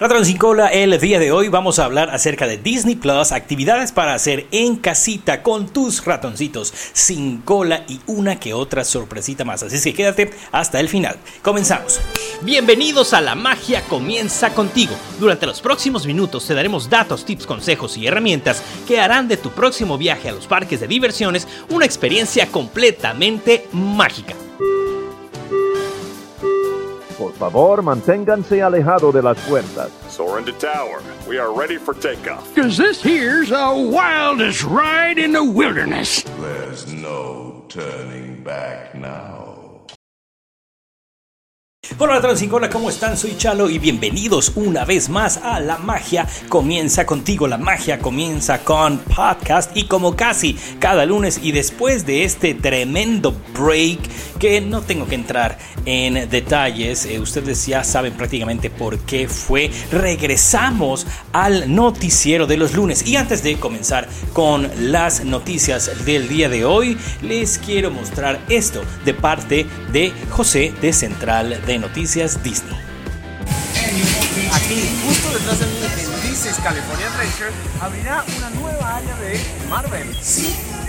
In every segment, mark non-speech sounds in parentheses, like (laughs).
Ratón sin cola, el día de hoy vamos a hablar acerca de Disney Plus, actividades para hacer en casita con tus ratoncitos sin cola y una que otra sorpresita más. Así que quédate hasta el final. Comenzamos. Bienvenidos a La Magia Comienza Contigo. Durante los próximos minutos te daremos datos, tips, consejos y herramientas que harán de tu próximo viaje a los parques de diversiones una experiencia completamente mágica. Por favor, manténganse alejado de las puertas. Soar into tower. We are ready for takeoff. Cause this here's the wildest ride in the wilderness. There's no turning back now. Hola Transincola, ¿cómo están? Soy Chalo y bienvenidos una vez más a La Magia Comienza contigo. La magia comienza con podcast y como casi cada lunes y después de este tremendo break que no tengo que entrar en detalles, eh, ustedes ya saben prácticamente por qué fue. Regresamos al noticiero de los lunes y antes de comenzar con las noticias del día de hoy, les quiero mostrar esto de parte de José de Central de Noticias Disney. Aquí, justo detrás de mí, en Disney's California Adventure, abrirá una nueva área de Marvel.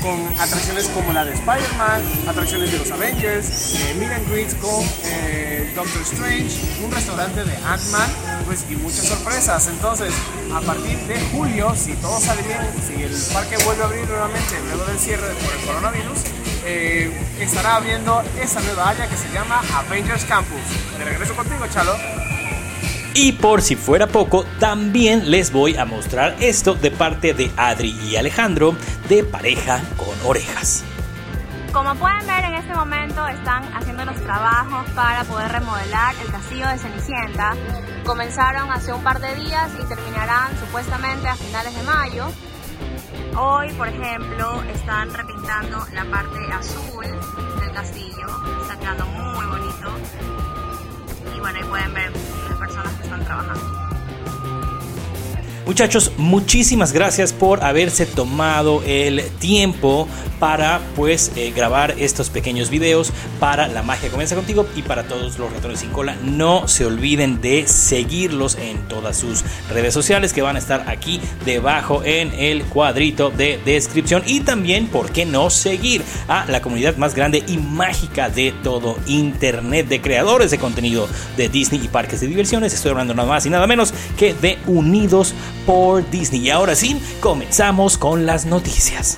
Con atracciones como la de Spider-Man, atracciones de los Avengers, eh, meet and greets con eh, Doctor Strange, un restaurante de Ant-Man, pues, y muchas sorpresas. Entonces, a partir de julio, si todo sale bien, si el parque vuelve a abrir nuevamente luego del cierre por el coronavirus, eh, estará abriendo esa nueva área que se llama Avengers Campus. De regreso contigo, Chalo. Y por si fuera poco, también les voy a mostrar esto de parte de Adri y Alejandro de Pareja con Orejas. Como pueden ver en este momento están haciendo los trabajos para poder remodelar el castillo de Cenicienta. Comenzaron hace un par de días y terminarán supuestamente a finales de mayo. Hoy, por ejemplo, están repintando la parte azul del castillo. Está quedando muy bonito. Y bueno, ahí pueden ver las personas que están trabajando. Muchachos, muchísimas gracias por haberse tomado el tiempo para pues eh, grabar estos pequeños videos para La Magia Comienza Contigo y para todos los ratones sin cola. No se olviden de seguirlos en todas sus redes sociales que van a estar aquí debajo en el cuadrito de descripción y también, ¿por qué no seguir a la comunidad más grande y mágica de todo Internet de creadores de contenido de Disney y parques de diversiones? Estoy hablando nada más y nada menos que de Unidos por Disney. Y ahora sí, comenzamos con las noticias.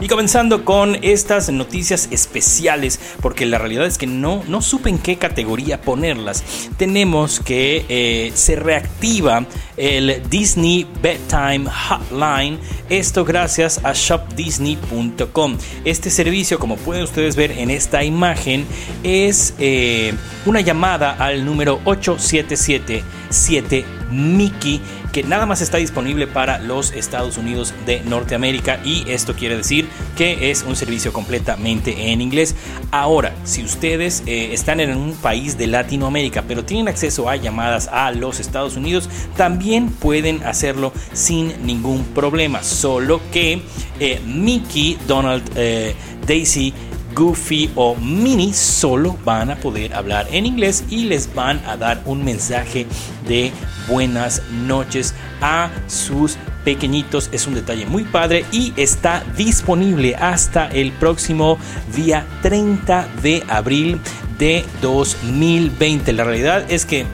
Y comenzando con estas noticias especiales, porque la realidad es que no, no supe en qué categoría ponerlas. Tenemos que eh, se reactiva el Disney Bedtime Hotline. Esto gracias a shopdisney.com. Este servicio, como pueden ustedes ver en esta imagen, es eh, una llamada al número 8777 Mickey que nada más está disponible para los Estados Unidos de Norteamérica y esto quiere decir que es un servicio completamente en inglés. Ahora, si ustedes eh, están en un país de Latinoamérica pero tienen acceso a llamadas a los Estados Unidos, también pueden hacerlo sin ningún problema, solo que eh, Mickey, Donald, eh, Daisy, Goofy o Minnie solo van a poder hablar en inglés y les van a dar un mensaje de buenas noches a sus pequeñitos. Es un detalle muy padre y está disponible hasta el próximo día 30 de abril de 2020. La realidad es que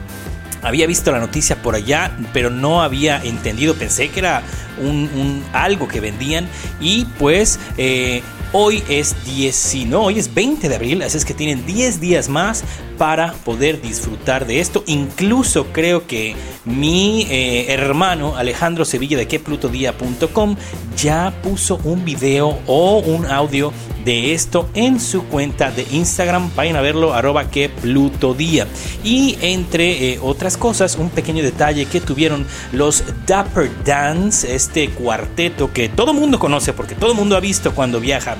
había visto la noticia por allá, pero no había entendido. Pensé que era un, algo que vendían y pues eh, Hoy es 10, no, hoy es 20 de abril, así es que tienen 10 días más para poder disfrutar de esto. Incluso creo que mi eh, hermano Alejandro Sevilla de queplutodía.com ya puso un video o un audio de esto en su cuenta de Instagram. Vayan a verlo, arroba que plutodía. Y entre eh, otras cosas, un pequeño detalle que tuvieron los Dapper Dance, este cuarteto que todo mundo conoce porque todo mundo ha visto cuando viaja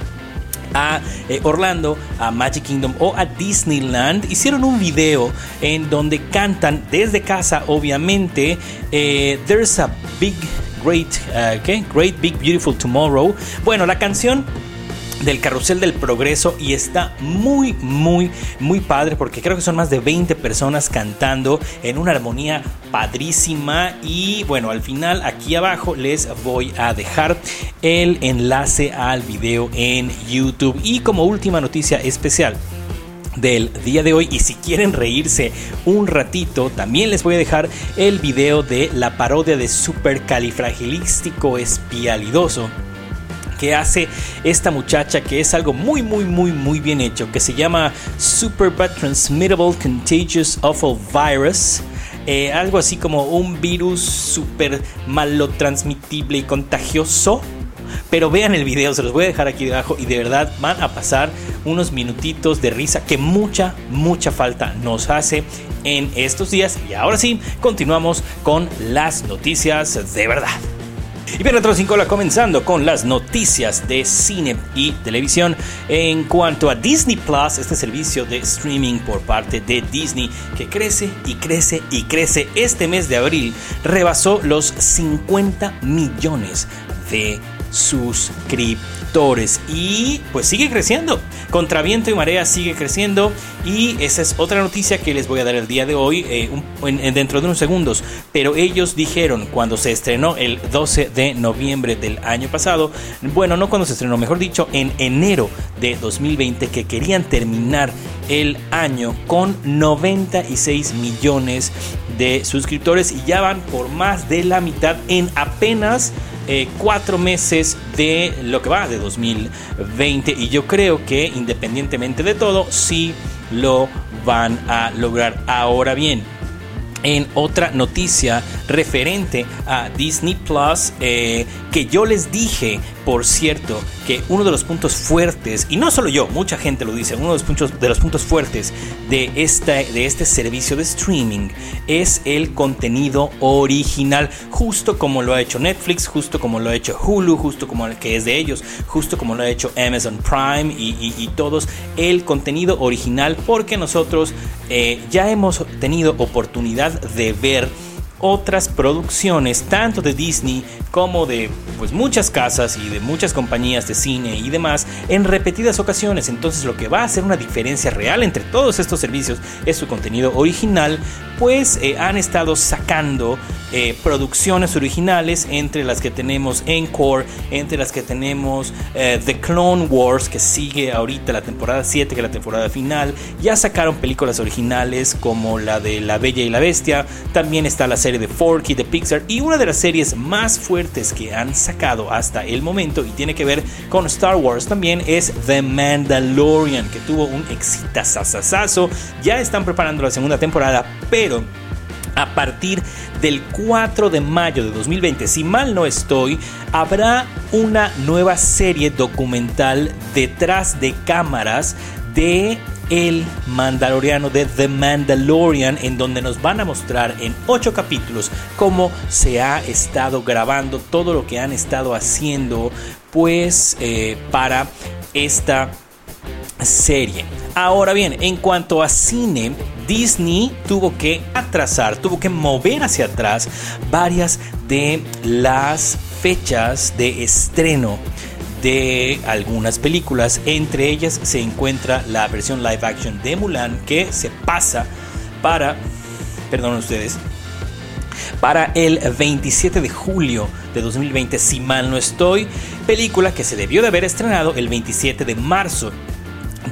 a eh, Orlando, a Magic Kingdom o a Disneyland, hicieron un video en donde cantan desde casa, obviamente, eh, There's a Big, Great, uh, Great Big Beautiful Tomorrow. Bueno, la canción del Carrusel del Progreso y está muy, muy, muy padre porque creo que son más de 20 personas cantando en una armonía padrísima. Y bueno, al final aquí abajo les voy a dejar el enlace al video en YouTube. Y como última noticia especial del día de hoy y si quieren reírse un ratito también les voy a dejar el video de la parodia de Supercalifragilístico Espialidoso que hace esta muchacha que es algo muy muy muy muy bien hecho que se llama Super Bad Transmittable Contagious Awful Virus eh, algo así como un virus super malo transmitible y contagioso pero vean el video, se los voy a dejar aquí debajo y de verdad van a pasar unos minutitos de risa que mucha, mucha falta nos hace en estos días. Y ahora sí, continuamos con las noticias de verdad. Y bien, Retro 5 comenzando con las noticias de cine y televisión. En cuanto a Disney Plus, este servicio de streaming por parte de Disney que crece y crece y crece, este mes de abril rebasó los 50 millones de suscriptores y pues sigue creciendo. Contra viento y marea sigue creciendo y esa es otra noticia que les voy a dar el día de hoy eh, dentro de unos segundos. Pero ellos dijeron cuando se estrenó el 12 de noviembre del año pasado, bueno, no cuando se estrenó, mejor dicho, en enero de 2020 que querían terminar el año con 96 millones de suscriptores y ya van por más de la mitad en apenas eh, cuatro meses de lo que va de 2020 y yo creo que independientemente de todo sí lo van a lograr. Ahora bien en otra noticia referente a Disney Plus eh, que yo les dije por cierto que uno de los puntos fuertes, y no solo yo, mucha gente lo dice, uno de los puntos, de los puntos fuertes de, de este servicio de streaming es el contenido original, justo como lo ha hecho Netflix, justo como lo ha hecho Hulu, justo como el que es de ellos, justo como lo ha hecho Amazon Prime y, todos, el contenido original, porque nosotros eh, ya hemos tenido oportunidad de ver otras producciones, tanto de Disney como de pues muchas casas y de muchas compañías de cine y demás en repetidas ocasiones. Entonces lo que va a hacer una diferencia real entre todos estos servicios es su contenido original, pues eh, han estado sacando eh, producciones originales entre las que tenemos Encore, entre las que tenemos eh, The Clone Wars que sigue ahorita la temporada 7 que es la temporada final. Ya sacaron películas originales como la de La Bella y la Bestia, también está la serie de Forky de Pixar y una de las series más fuertes que han sacado hasta el momento y tiene que ver con Star Wars también es The Mandalorian que tuvo un exitazazazazo. Ya están preparando la segunda temporada, pero a partir del 4 de mayo de 2020, si mal no estoy, habrá una nueva serie documental detrás de cámaras de el Mandaloriano de The Mandalorian, en donde nos van a mostrar en ocho capítulos cómo se ha estado grabando todo lo que han estado haciendo, pues eh, para esta serie. Ahora bien, en cuanto a cine, Disney tuvo que atrasar, tuvo que mover hacia atrás varias de las fechas de estreno de algunas películas. Entre ellas se encuentra la versión live action de Mulan que se pasa para, perdón ustedes, para el 27 de julio de 2020, si mal no estoy, película que se debió de haber estrenado el 27 de marzo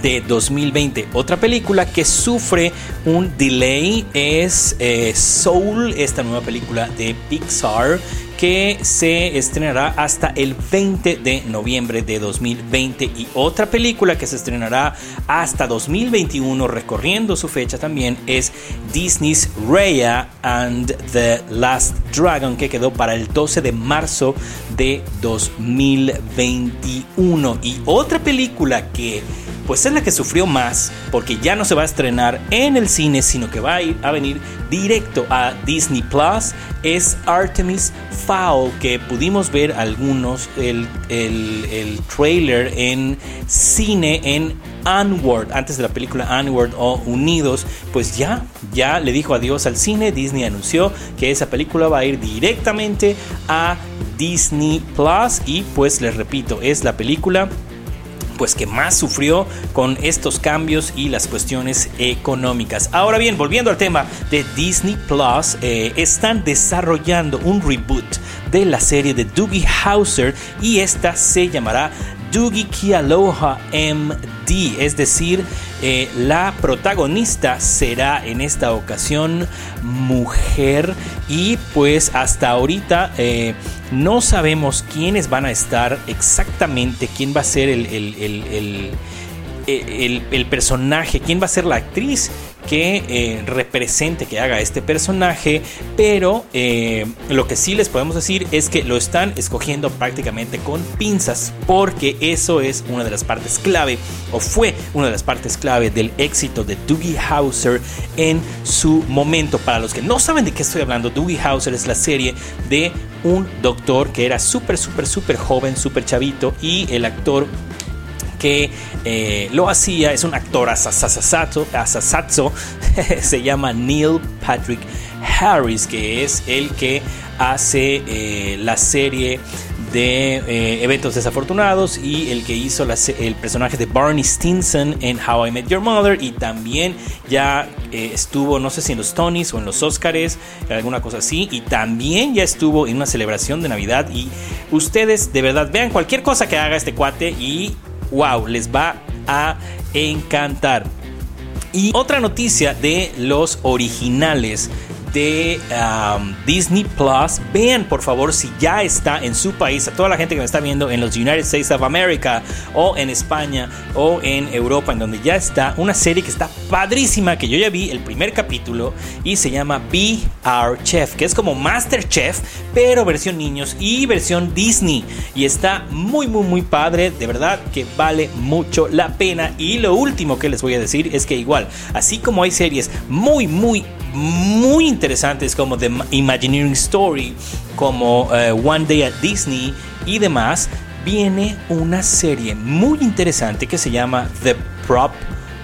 de 2020. Otra película que sufre un delay es eh, Soul, esta nueva película de Pixar que se estrenará hasta el 20 de noviembre de 2020 y otra película que se estrenará hasta 2021 recorriendo su fecha también es Disney's Raya and the Last Dragon que quedó para el 12 de marzo de 2021 y otra película que pues es la que sufrió más porque ya no se va a estrenar en el cine, sino que va a, ir, a venir directo a Disney Plus, es Artemis Fowl, que pudimos ver algunos, el, el, trailer en cine en Onward, antes de la película Onward o Unidos, pues ya, ya le dijo adiós al cine, Disney anunció que esa película va a ir directamente a Disney Plus. Y pues les repito, es la película pues que más sufrió con estos cambios y las cuestiones económicas. Ahora bien, volviendo al tema de Disney Plus, eh, están desarrollando un reboot de la serie de Doogie Howser y esta se llamará Doogie Kialoha MD, es decir, eh, la protagonista será en esta ocasión mujer y pues hasta ahorita eh, no sabemos quiénes van a estar exactamente, quién va a ser el, el, el, el personaje, quién va a ser la actriz que eh, represente, que haga este personaje, pero eh, lo que sí les podemos decir es que lo están escogiendo prácticamente con pinzas, porque eso es una de las partes clave, o fue una de las partes clave del éxito de Doogie Howser en su momento. Para los que no saben de qué estoy hablando, Doogie Howser es la serie de un doctor que era súper, súper, súper joven, súper chavito, y el actor que eh, lo hacía, es un actor asasazo, (laughs) se llama Neil Patrick Harris, que es el que hace eh, la serie de eh, eventos desafortunados y el que hizo el personaje de Barney Stinson en How I Met Your Mother y también ya estuvo no sé si en los Tonys o en los Oscars alguna cosa así y también ya estuvo en una celebración de Navidad y ustedes de verdad vean cualquier cosa que haga este cuate y wow, les va a encantar. Y otra noticia de los originales de um, Disney Plus. Vean por favor si ya está en su país, a toda la gente que me está viendo en los United States of America o en España o en Europa, en donde ya está una serie que está padrísima, que yo ya vi el primer capítulo y se llama Be Our Chef, que es como Master Chef, pero versión niños y versión Disney. Y está muy, muy, muy padre, de verdad que vale mucho la pena. Y lo último que les voy a decir es que igual, así como hay series muy, muy muy interesantes como The Imagineering Story, como eh, One Day at Disney y demás, viene una serie muy interesante que se llama The Prop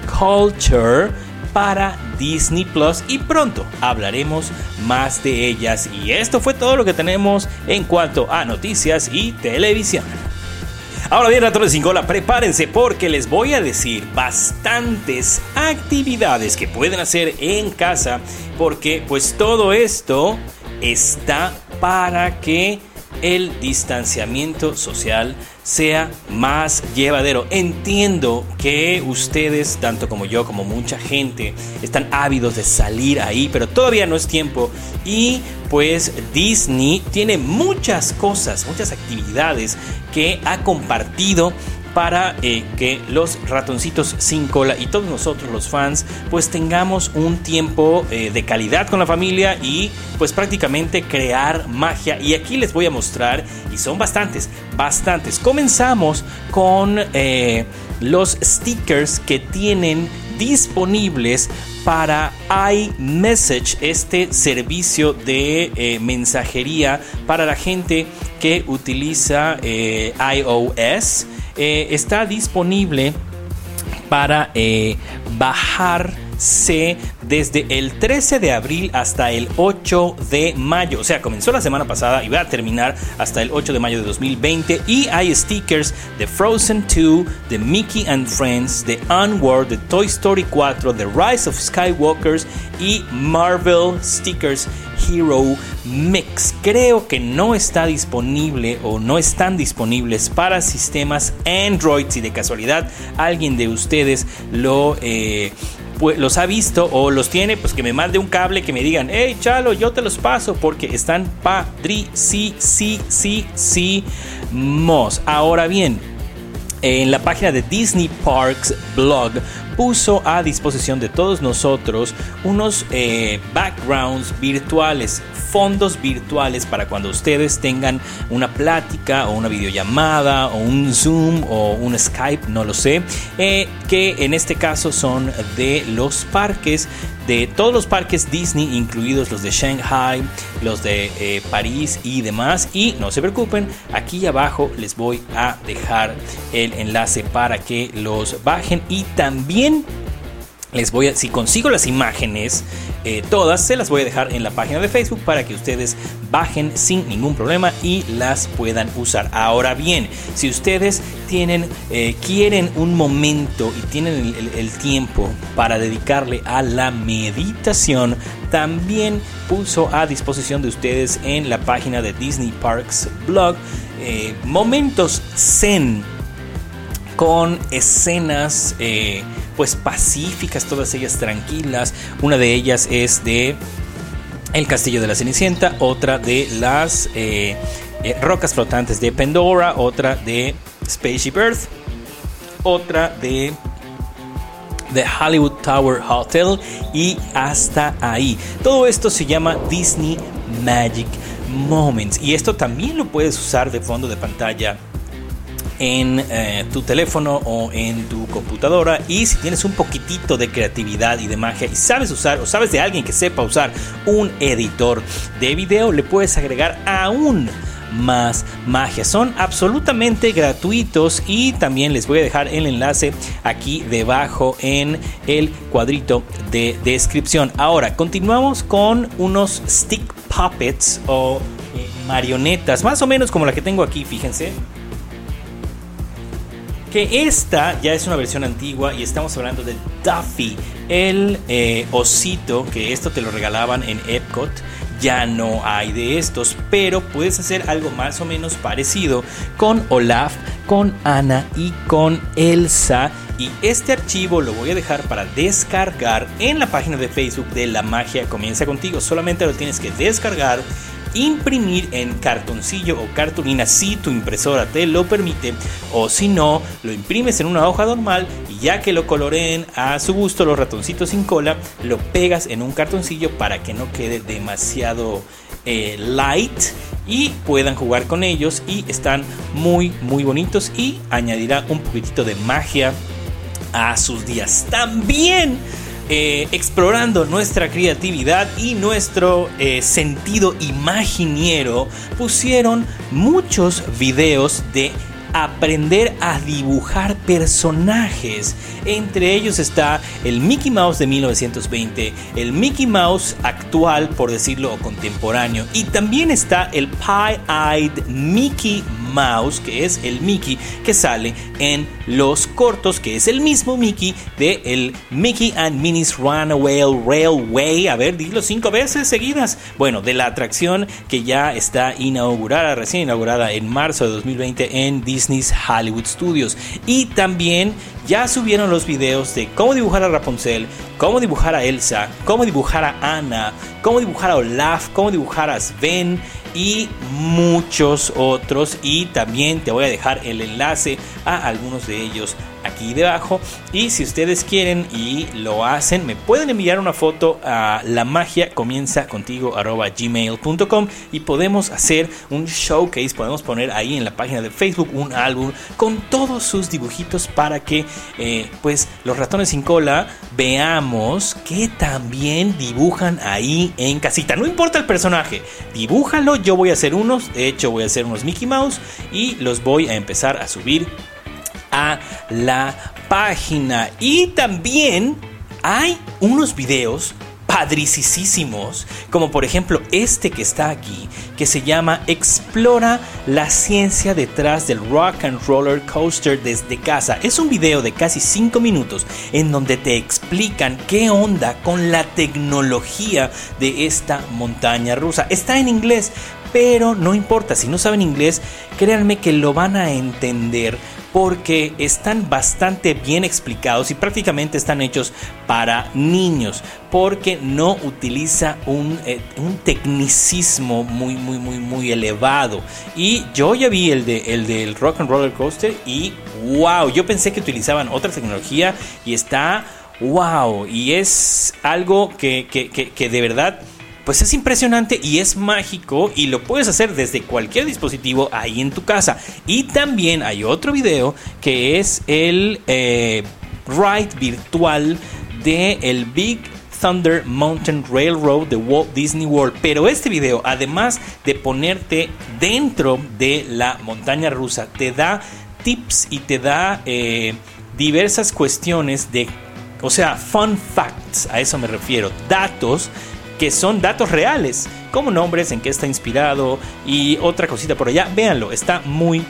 Culture para Disney Plus y pronto hablaremos más de ellas. Y esto fue todo lo que tenemos en cuanto a noticias y televisión. Ahora bien, ratones sin cola, prepárense porque les voy a decir bastantes actividades que pueden hacer en casa porque pues todo esto está para que el distanciamiento social sea más llevadero. Entiendo que ustedes, tanto como yo, como mucha gente, están ávidos de salir ahí, pero todavía no es tiempo. Y pues Disney tiene muchas cosas, muchas actividades que ha compartido para eh, que los ratoncitos sin cola y todos nosotros los fans pues tengamos un tiempo eh, de calidad con la familia y pues prácticamente crear magia y aquí les voy a mostrar y son bastantes bastantes comenzamos con eh, los stickers que tienen disponibles para iMessage, este servicio de mensajería para la gente que utiliza iOS. Eh, está disponible para eh, bajarse desde el 13 de abril hasta el 8 de mayo. O sea, comenzó la semana pasada y va a terminar hasta el 8 de mayo de 2020. Y hay stickers de Frozen 2, de Mickey and Friends, de Onward, de Toy Story 4, de Rise of Skywalkers y Marvel Stickers Hero Mix. Creo que no está disponible o no están disponibles para sistemas Android. Si de casualidad alguien de ustedes lo... Eh, los ha visto o los tiene, pues que me mande un cable que me digan, hey Chalo, yo te los paso porque están padri, sí, sí, sí, mos. Ahora bien, en la página de Disney Parks Blog puso a disposición de todos nosotros unos eh, backgrounds virtuales, fondos virtuales para cuando ustedes tengan una plática o una videollamada o un Zoom o un Skype, no lo sé, eh, que en este caso son de los parques de todos los parques Disney, incluidos los de Shanghai, los de eh, París y demás. Y no se preocupen, aquí abajo les voy a dejar el enlace para que los bajen y también Les voy a, si consigo las imágenes, eh, todas se las voy a dejar en la página de Facebook para que ustedes bajen sin ningún problema y las puedan usar. Ahora bien, si ustedes tienen, eh, quieren un momento y tienen el, tiempo para dedicarle a la meditación, también puso a disposición de ustedes en la página de Disney Parks Blog eh, momentos zen con escenas pues pacíficas, todas ellas tranquilas. Una de ellas es de El Castillo de la Cenicienta, otra de las eh, eh, Rocas Flotantes de Pandora, otra de Spaceship Earth, otra de The Hollywood Tower Hotel y hasta ahí. Todo esto se llama Disney Magic Moments y esto también lo puedes usar de fondo de pantalla en eh, tu teléfono o en tu computadora y si tienes un poquitito de creatividad y de magia y sabes usar o sabes de alguien que sepa usar un editor de video le puedes agregar aún más magia. Son absolutamente gratuitos y también les voy a dejar el enlace aquí debajo en el cuadrito de descripción. Ahora, continuamos con unos stick puppets o eh, marionetas, más o menos como la que tengo aquí, fíjense. Que esta ya es una versión antigua y estamos hablando de Duffy, el eh, osito, que esto te lo regalaban en Epcot ya no hay de estos, pero puedes hacer algo más o menos parecido con Olaf, con Ana y con Elsa. Y este archivo lo voy a dejar para descargar en la página de Facebook de La Magia Comienza contigo. Solamente lo tienes que descargar imprimir en cartoncillo o cartulina si tu impresora te lo permite o si no lo imprimes en una hoja normal y ya que lo coloreen a su gusto los ratoncitos sin cola lo pegas en un cartoncillo para que no quede demasiado eh, light y puedan jugar con ellos y están muy muy bonitos y añadirá un poquitito de magia a sus días. También eh, explorando nuestra creatividad y nuestro eh, sentido imaginiero, pusieron muchos videos de aprender a dibujar personajes. Entre ellos está el Mickey Mouse de 1920, el Mickey Mouse actual, por decirlo, o contemporáneo, y también está el Pie-Eyed Mickey Mouse, que es el Mickey que sale en los cortos, que es el mismo Mickey de el Mickey and Minnie's Runaway Railway. A ver, dilo cinco veces seguidas. Bueno, de la atracción que ya está inaugurada, recién inaugurada en marzo de 2020 en Disney's Hollywood Studios. Y también ya subieron los videos de cómo dibujar a Rapunzel, cómo dibujar a Elsa, cómo dibujar a Anna, cómo dibujar a Olaf, cómo dibujar a Sven y muchos otros. Y también te voy a dejar el enlace a algunos de ellos aquí debajo. Y si ustedes quieren y lo hacen me pueden enviar una foto a la magia comienza contigo gmail.com y podemos hacer un showcase. Podemos poner ahí en la página de facebook un álbum con todos sus dibujitos para que eh, pues los ratones sin cola veamos que también dibujan ahí en casita. No importa el personaje dibújalo. Yo voy a hacer unos de hecho voy a hacer unos Mickey Mouse y los voy a empezar a subir a la página. Y también hay unos videos padricísimos, como por ejemplo este que está aquí, que se llama Explora la ciencia detrás del Rock and Roller Coaster desde casa. Es un video de casi 5 minutos en donde te explican qué onda con la tecnología de esta montaña rusa. Está en inglés, pero no importa, si no saben inglés, créanme que lo van a entender porque están bastante bien explicados y prácticamente están hechos para niños porque no utiliza un, eh, un tecnicismo muy muy muy muy elevado. Y yo ya vi el de el del rock and roller coaster y wow yo pensé que utilizaban otra tecnología y está wow y es algo que, que, que de verdad pues es impresionante y es mágico y lo puedes hacer desde cualquier dispositivo ahí en tu casa. Y también hay otro video que es el eh, ride virtual de el Big Thunder Mountain Railroad de Walt Disney World. Pero este video, además de ponerte dentro de la montaña rusa, te da tips y te da eh, diversas cuestiones de O sea, fun facts, a eso me refiero. Datos que son datos reales, como nombres, en qué está inspirado y otra cosita por allá. Véanlo, está muy,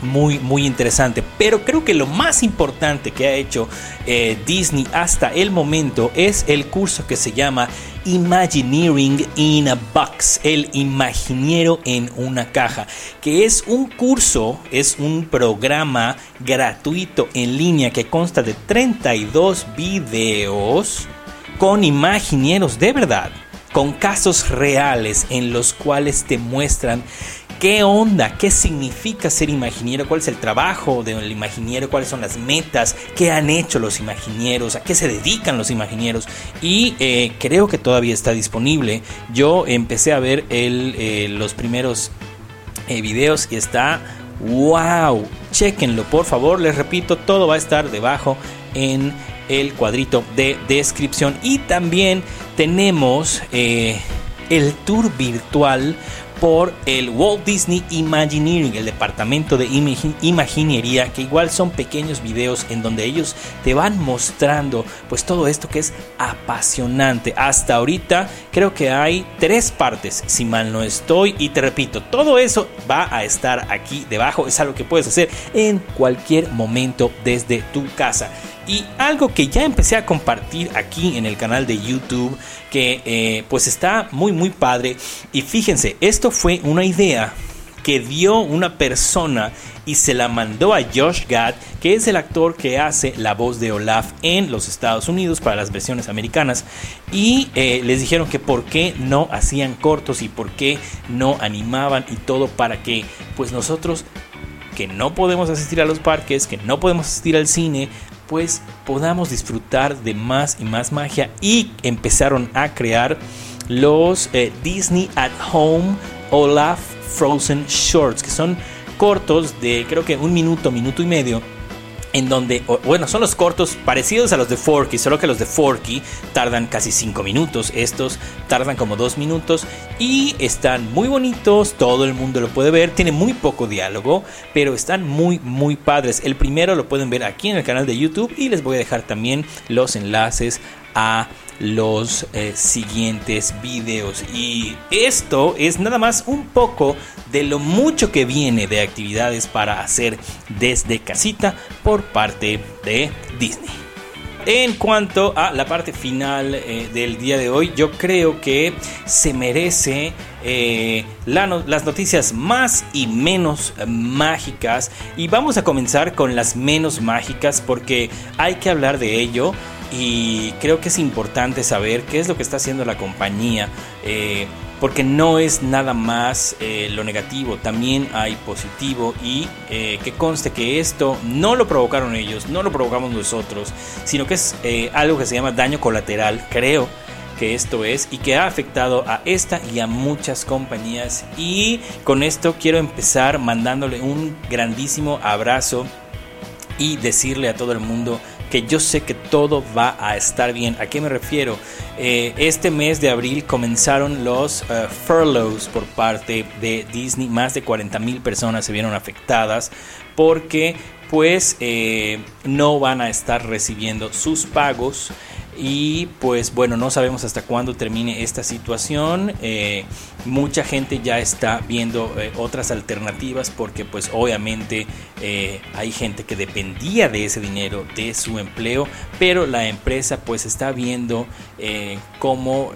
muy, muy interesante. Pero creo que lo más importante que ha hecho eh, Disney hasta el momento es el curso que se llama Imagineering in a Box, el imaginiero en una caja, que es un curso, es un programa gratuito en línea que consta de 32 videos con imagineros de verdad, con casos reales en los cuales te muestran qué onda, qué significa ser imaginiero, cuál es el trabajo del imaginiero, cuáles son las metas, qué han hecho los imaginieros, a qué se dedican los imaginieros. Y eh, creo que todavía está disponible. Yo empecé a ver el, eh, los primeros eh, videos y está wow. Chequenlo, por favor. Les repito, todo va a estar debajo en el cuadrito de descripción. Y también tenemos el tour virtual por el Walt Disney Imagineering, el departamento de imaginería, que igual son pequeños videos en donde ellos te van mostrando pues todo esto que es apasionante. Hasta ahorita creo que hay tres partes, si mal no estoy, y te repito, todo eso va a estar aquí debajo, es algo que puedes hacer en cualquier momento desde tu casa. Y algo que ya empecé a compartir aquí en el canal de YouTube, que eh, pues está muy muy padre. Y fíjense, esto fue una idea que dio una persona y se la mandó a Josh Gad, que es el actor que hace la voz de Olaf en los Estados Unidos para las versiones americanas. Y eh, les dijeron que por qué no hacían cortos y por qué no animaban y todo para que pues nosotros que no podemos asistir a los parques, que no podemos asistir al cine, pues podamos disfrutar de más y más magia y empezaron a crear los eh, Disney at Home Olaf Frozen Shorts, que son cortos de creo que un minuto, minuto y medio en donde, bueno, son los cortos parecidos a los de Forky, solo que los de Forky tardan casi 5 minutos, estos tardan como 2 minutos y están muy bonitos, todo el mundo lo puede ver, tiene muy poco diálogo, pero están muy, muy padres. El primero lo pueden ver aquí en el canal de YouTube y les voy a dejar también los enlaces a los eh, siguientes videos. Y esto es nada más un poco de lo mucho que viene de actividades para hacer desde casita por parte de Disney. En cuanto a la parte final eh, del día de hoy, yo creo que se merece eh, las noticias más y menos mágicas. Y vamos a comenzar con las menos mágicas porque hay que hablar de ello y creo que es importante saber qué es lo que está haciendo la compañía. Eh, porque no es nada más eh, lo negativo, también hay positivo y eh, que conste que esto no lo provocaron ellos, no lo provocamos nosotros, sino que es algo que se llama daño colateral, creo que esto es y que ha afectado a esta y a muchas compañías y con esto quiero empezar mandándole un grandísimo abrazo y decirle a todo el mundo que yo sé que todo va a estar bien. ¿A qué me refiero? Eh, este mes de abril comenzaron los uh, furloughs por parte de Disney. Más de 40 mil personas se vieron afectadas porque pues eh, no van a estar recibiendo sus pagos y pues bueno, no sabemos hasta cuándo termine esta situación. Eh, mucha gente ya está viendo eh, otras alternativas porque pues obviamente eh, hay gente que dependía de ese dinero, de su empleo, pero la empresa pues está viendo cómo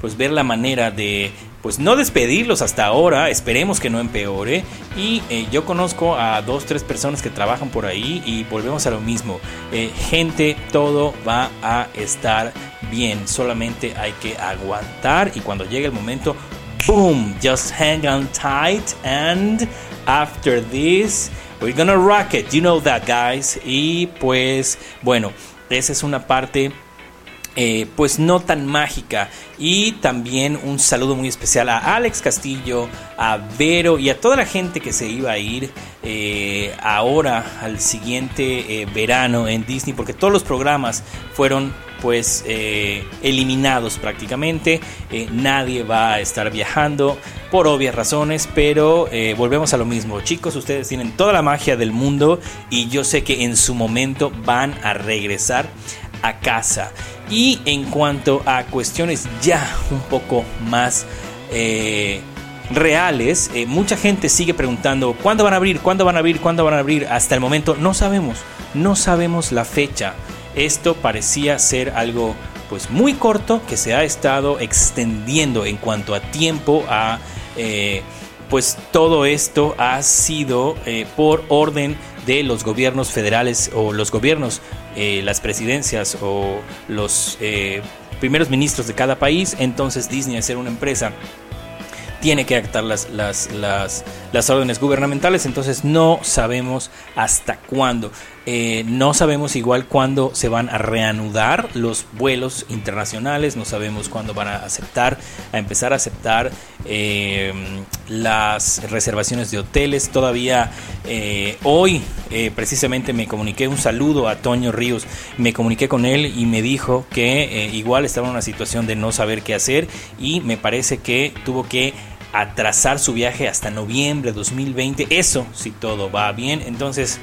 pues ver la manera de pues no despedirlos hasta ahora, esperemos que no empeore. Y eh, yo conozco a dos, tres personas que trabajan por ahí y volvemos a lo mismo. Eh, gente, todo va a estar bien, solamente hay que aguantar y cuando llegue el momento, boom, just hang on tight and after this, we're gonna rock it, you know that guys. Y pues bueno, esa es una parte eh, pues no tan mágica. Y también un saludo muy especial a Alex Castillo, a Vero y a toda la gente que se iba a ir eh, ahora al siguiente eh, verano en Disney, porque todos los programas fueron pues eliminados prácticamente. nadie va a estar viajando por obvias razones, pero volvemos a lo mismo. Chicos, ustedes tienen toda la magia del mundo y yo sé que en su momento van a regresar a casa. Y en cuanto a cuestiones ya un poco más eh, reales, eh, mucha gente sigue preguntando cuándo van a abrir, cuándo van a abrir, cuándo van a abrir. Hasta el momento no sabemos, no sabemos la fecha. Esto parecía ser algo pues muy corto que se ha estado extendiendo en cuanto a tiempo eh, pues todo esto ha sido por orden de los gobiernos federales o los gobiernos, eh, las presidencias o los primeros ministros de cada país. Entonces Disney, al ser una empresa tiene que actar las, las, las, las órdenes gubernamentales, entonces no sabemos hasta cuándo. Eh, no sabemos igual cuándo se van a reanudar los vuelos internacionales, no sabemos cuándo van a aceptar, a empezar a aceptar eh, las reservaciones de hoteles. Todavía eh, hoy precisamente me comuniqué un saludo a Toño Ríos, me comuniqué con él y me dijo que igual estaba en una situación de no saber qué hacer y me parece que tuvo que atrasar su viaje hasta noviembre de 2020. Eso si todo va bien. Entonces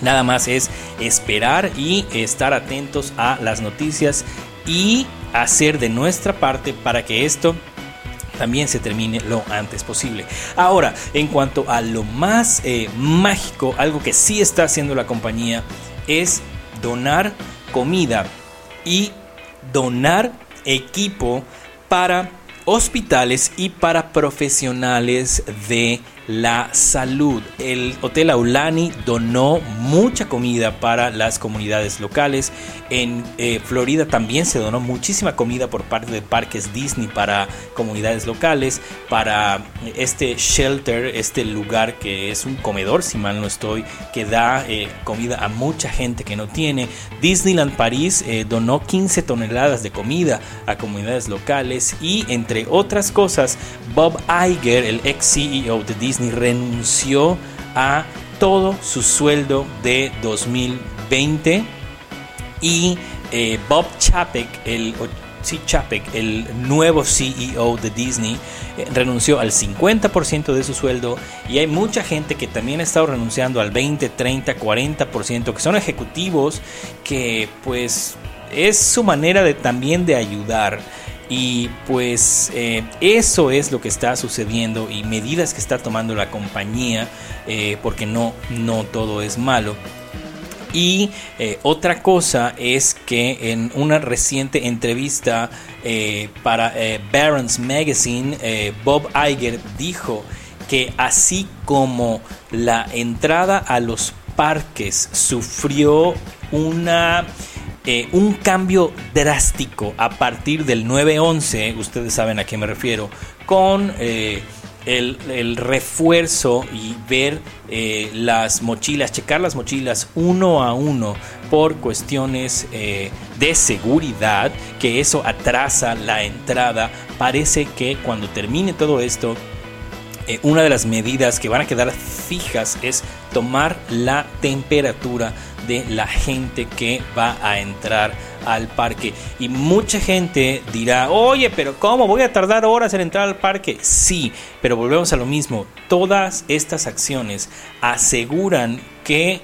Nada más es esperar y estar atentos a las noticias y hacer de nuestra parte para que esto también se termine lo antes posible. Ahora, en cuanto a lo más eh, mágico, algo que sí está haciendo la compañía es donar comida y donar equipo para hospitales y para profesionales de la salud. El Hotel Aulani donó mucha comida para las comunidades locales. En eh, Florida también se donó muchísima comida por parte de parques Disney para comunidades locales, para este shelter, este lugar que es un comedor, si mal no estoy, que da eh, comida a mucha gente que no tiene. Disneyland París eh, donó 15 toneladas de comida a comunidades locales y entre otras cosas, Bob Iger, el ex CEO de Disney, Disney renunció a todo su sueldo de 2020 y eh, Bob Chapek, el, Chapek, el nuevo CEO de Disney, eh, renunció al 50% de su sueldo y hay mucha gente que también ha estado renunciando al 20, 30, 40%, que son ejecutivos que pues es su manera de también de ayudar. Y pues eh, eso es lo que está sucediendo y medidas que está tomando la compañía, eh, porque no, no todo es malo. Y eh, otra cosa es que en una reciente entrevista para Barron's Magazine, Bob Iger dijo que así como la entrada a los parques sufrió una eh, un cambio drástico a partir del 9-11, ustedes saben a qué me refiero, con eh, el, refuerzo y ver eh, las mochilas, checar las mochilas uno a uno por cuestiones de seguridad, que eso atrasa la entrada. Parece que cuando termine todo esto, una de las medidas que van a quedar fijas es tomar la temperatura de la gente que va a entrar al parque. Y mucha gente dirá, oye, pero ¿cómo voy a tardar horas en entrar al parque? Sí, pero volvemos a lo mismo. Todas estas acciones aseguran que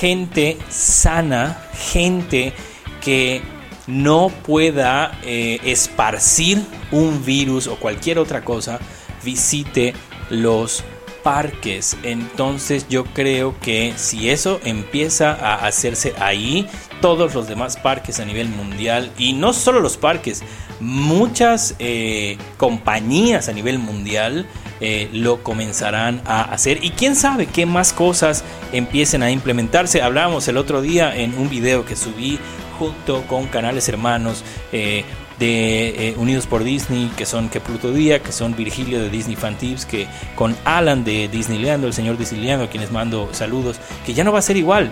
gente sana, gente que no pueda eh, esparcir un virus o cualquier otra cosa, visite los parques. Entonces yo creo que si eso empieza a hacerse ahí, todos los demás parques a nivel mundial, y no solo los parques, muchas eh, compañías a nivel mundial eh, lo comenzarán a hacer. Y quién sabe qué más cosas empiecen a implementarse. Hablábamos el otro día en un video que subí junto con canales hermanos. Eh, de eh, Unidos por Disney, que son que Pluto Día, que son Virgilio de Disney Fan Tips, que con Alan de Disneyland, el señor Disneyland, a quienes mando saludos, que ya no va a ser igual.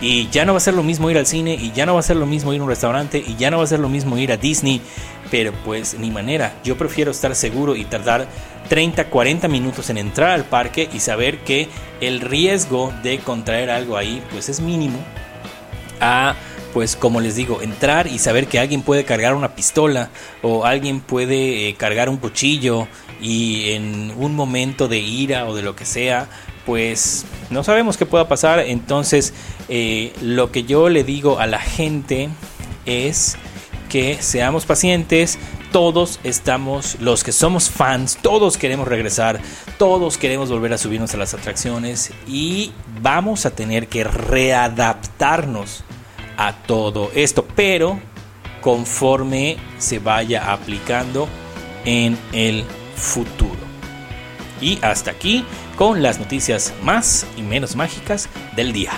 Y ya no va a ser lo mismo ir al cine, y ya no va a ser lo mismo ir a un restaurante, y ya no va a ser lo mismo ir a Disney. Pero pues ni manera, yo prefiero estar seguro y tardar 30, 40 minutos en entrar al parque y saber que el riesgo de contraer algo ahí pues es mínimo a pues como les digo, entrar y saber que alguien puede cargar una pistola o alguien puede eh, cargar un cuchillo y en un momento de ira o de lo que sea, pues no sabemos qué pueda pasar. Entonces, eh, lo que yo le digo a la gente es que seamos pacientes, todos estamos, los que somos fans, todos queremos regresar, todos queremos volver a subirnos a las atracciones y vamos a tener que readaptarnos a todo esto, pero conforme se vaya aplicando en el futuro. Y hasta aquí con las noticias más y menos mágicas del día.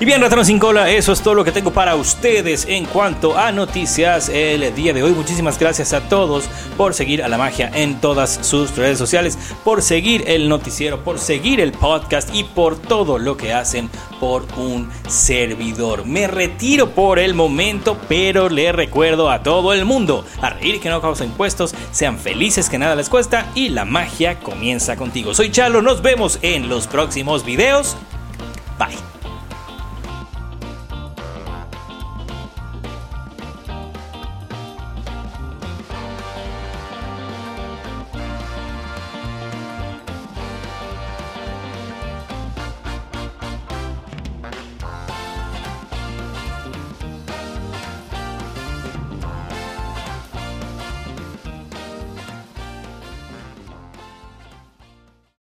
Y bien, Ratón sin cola, eso es todo lo que tengo para ustedes en cuanto a noticias el día de hoy. Muchísimas gracias a todos por seguir a la magia en todas sus redes sociales, por seguir el noticiero, por seguir el podcast y por todo lo que hacen por un servidor. Me retiro por el momento, pero le recuerdo a todo el mundo, a reír que no causa impuestos, sean felices que nada les cuesta y la magia comienza contigo. Soy Chalo, nos vemos en los próximos videos. Bye.